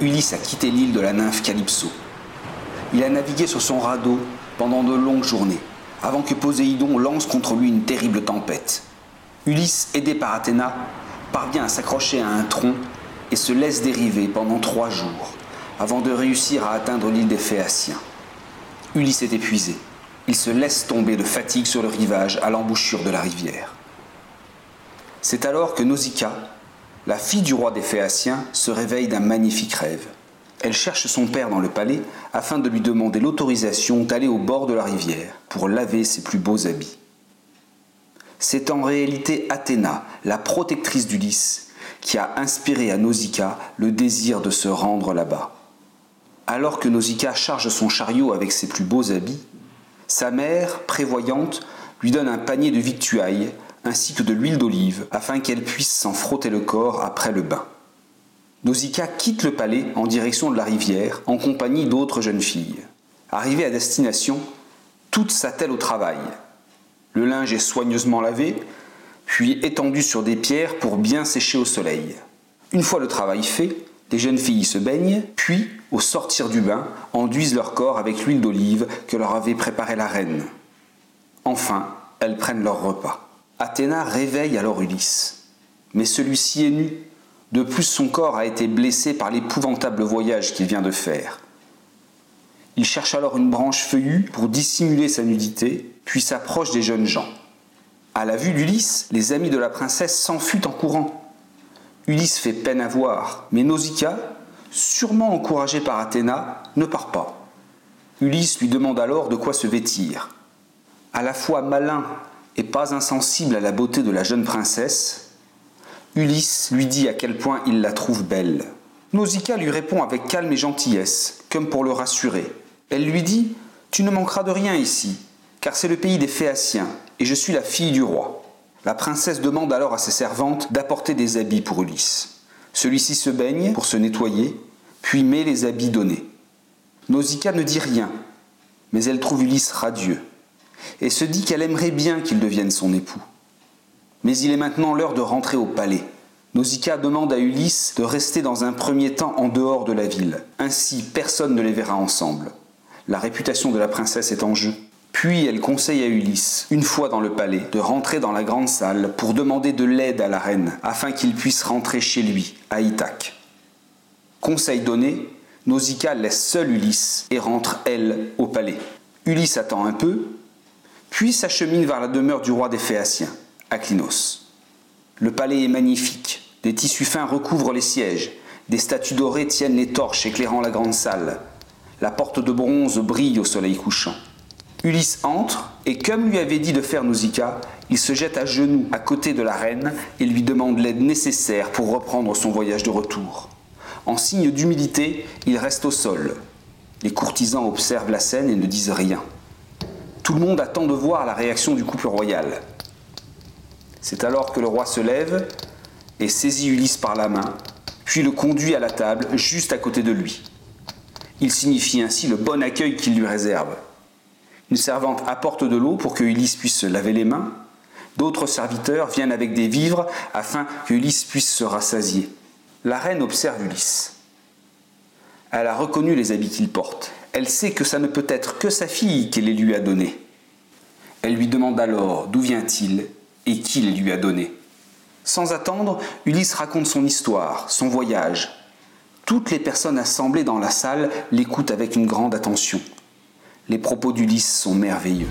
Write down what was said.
Ulysse a quitté l'île de la nymphe Calypso. Il a navigué sur son radeau pendant de longues journées, avant que Poséidon lance contre lui une terrible tempête. Ulysse, aidé par Athéna, parvient à s'accrocher à un tronc et se laisse dériver pendant trois jours, avant de réussir à atteindre l'île des Phéaciens. Ulysse est épuisé. Il se laisse tomber de fatigue sur le rivage à l'embouchure de la rivière. C'est alors que Nausicaa, la fille du roi des Phéaciens, se réveille d'un magnifique rêve. Elle cherche son père dans le palais afin de lui demander l'autorisation d'aller au bord de la rivière pour laver ses plus beaux habits. C'est en réalité Athéna, la protectrice d'Ulysse, qui a inspiré à Nausicaa le désir de se rendre là-bas. Alors que Nausicaa charge son chariot avec ses plus beaux habits, sa mère, prévoyante, lui donne un panier de victuailles ainsi que de l'huile d'olive afin qu'elle puisse s'en frotter le corps après le bain. Nausicaa quitte le palais en direction de la rivière en compagnie d'autres jeunes filles. Arrivée à destination, toutes s'attellent au travail. Le linge est soigneusement lavé, puis étendu sur des pierres pour bien sécher au soleil. Une fois le travail fait, les jeunes filles se baignent, puis, au sortir du bain, enduisent leur corps avec l'huile d'olive que leur avait préparée la reine. Enfin, elles prennent leur repas. Athéna réveille alors Ulysse. Mais celui-ci est nu. De plus, son corps a été blessé par l'épouvantable voyage qu'il vient de faire. Il cherche alors une branche feuillue pour dissimuler sa nudité, puis s'approche des jeunes gens. À la vue d'Ulysse, les amis de la princesse s'enfuient en courant. Ulysse fait peine à voir, mais Nausicaa, sûrement encouragée par Athéna, ne part pas. Ulysse lui demande alors de quoi se vêtir. À la fois malin et pas insensible à la beauté de la jeune princesse, Ulysse lui dit à quel point il la trouve belle. Nausicaa lui répond avec calme et gentillesse, comme pour le rassurer. Elle lui dit Tu ne manqueras de rien ici, car c'est le pays des Phéaciens, et je suis la fille du roi. La princesse demande alors à ses servantes d'apporter des habits pour Ulysse. Celui-ci se baigne pour se nettoyer, puis met les habits donnés. Nausicaa ne dit rien, mais elle trouve Ulysse radieux, et se dit qu'elle aimerait bien qu'il devienne son époux. Mais il est maintenant l'heure de rentrer au palais. Nausicaa demande à Ulysse de rester dans un premier temps en dehors de la ville. Ainsi, personne ne les verra ensemble. La réputation de la princesse est en jeu. Puis elle conseille à Ulysse, une fois dans le palais, de rentrer dans la grande salle pour demander de l'aide à la reine, afin qu'il puisse rentrer chez lui, à Ithaque. Conseil donné, Nausicaa laisse seul Ulysse et rentre, elle, au palais. Ulysse attend un peu, puis s'achemine vers la demeure du roi des Phéaciens, Aclinos. Le palais est magnifique, des tissus fins recouvrent les sièges, des statues dorées tiennent les torches éclairant la grande salle. La porte de bronze brille au soleil couchant. Ulysse entre, et comme lui avait dit de faire Nausicaa, il se jette à genoux à côté de la reine et lui demande l'aide nécessaire pour reprendre son voyage de retour. En signe d'humilité, il reste au sol. Les courtisans observent la scène et ne disent rien. Tout le monde attend de voir la réaction du couple royal. C'est alors que le roi se lève et saisit Ulysse par la main, puis le conduit à la table juste à côté de lui. Il signifie ainsi le bon accueil qu'il lui réserve. Une servante apporte de l'eau pour que Ulysse puisse se laver les mains. D'autres serviteurs viennent avec des vivres afin que Ulysse puisse se rassasier. La reine observe Ulysse. Elle a reconnu les habits qu'il porte. Elle sait que ça ne peut être que sa fille qu'elle les lui a donnés. Elle lui demande alors d'où vient-il et qui les lui a donnés. Sans attendre, Ulysse raconte son histoire, son voyage. Toutes les personnes assemblées dans la salle l'écoutent avec une grande attention. Les propos d'Ulysse sont merveilleux.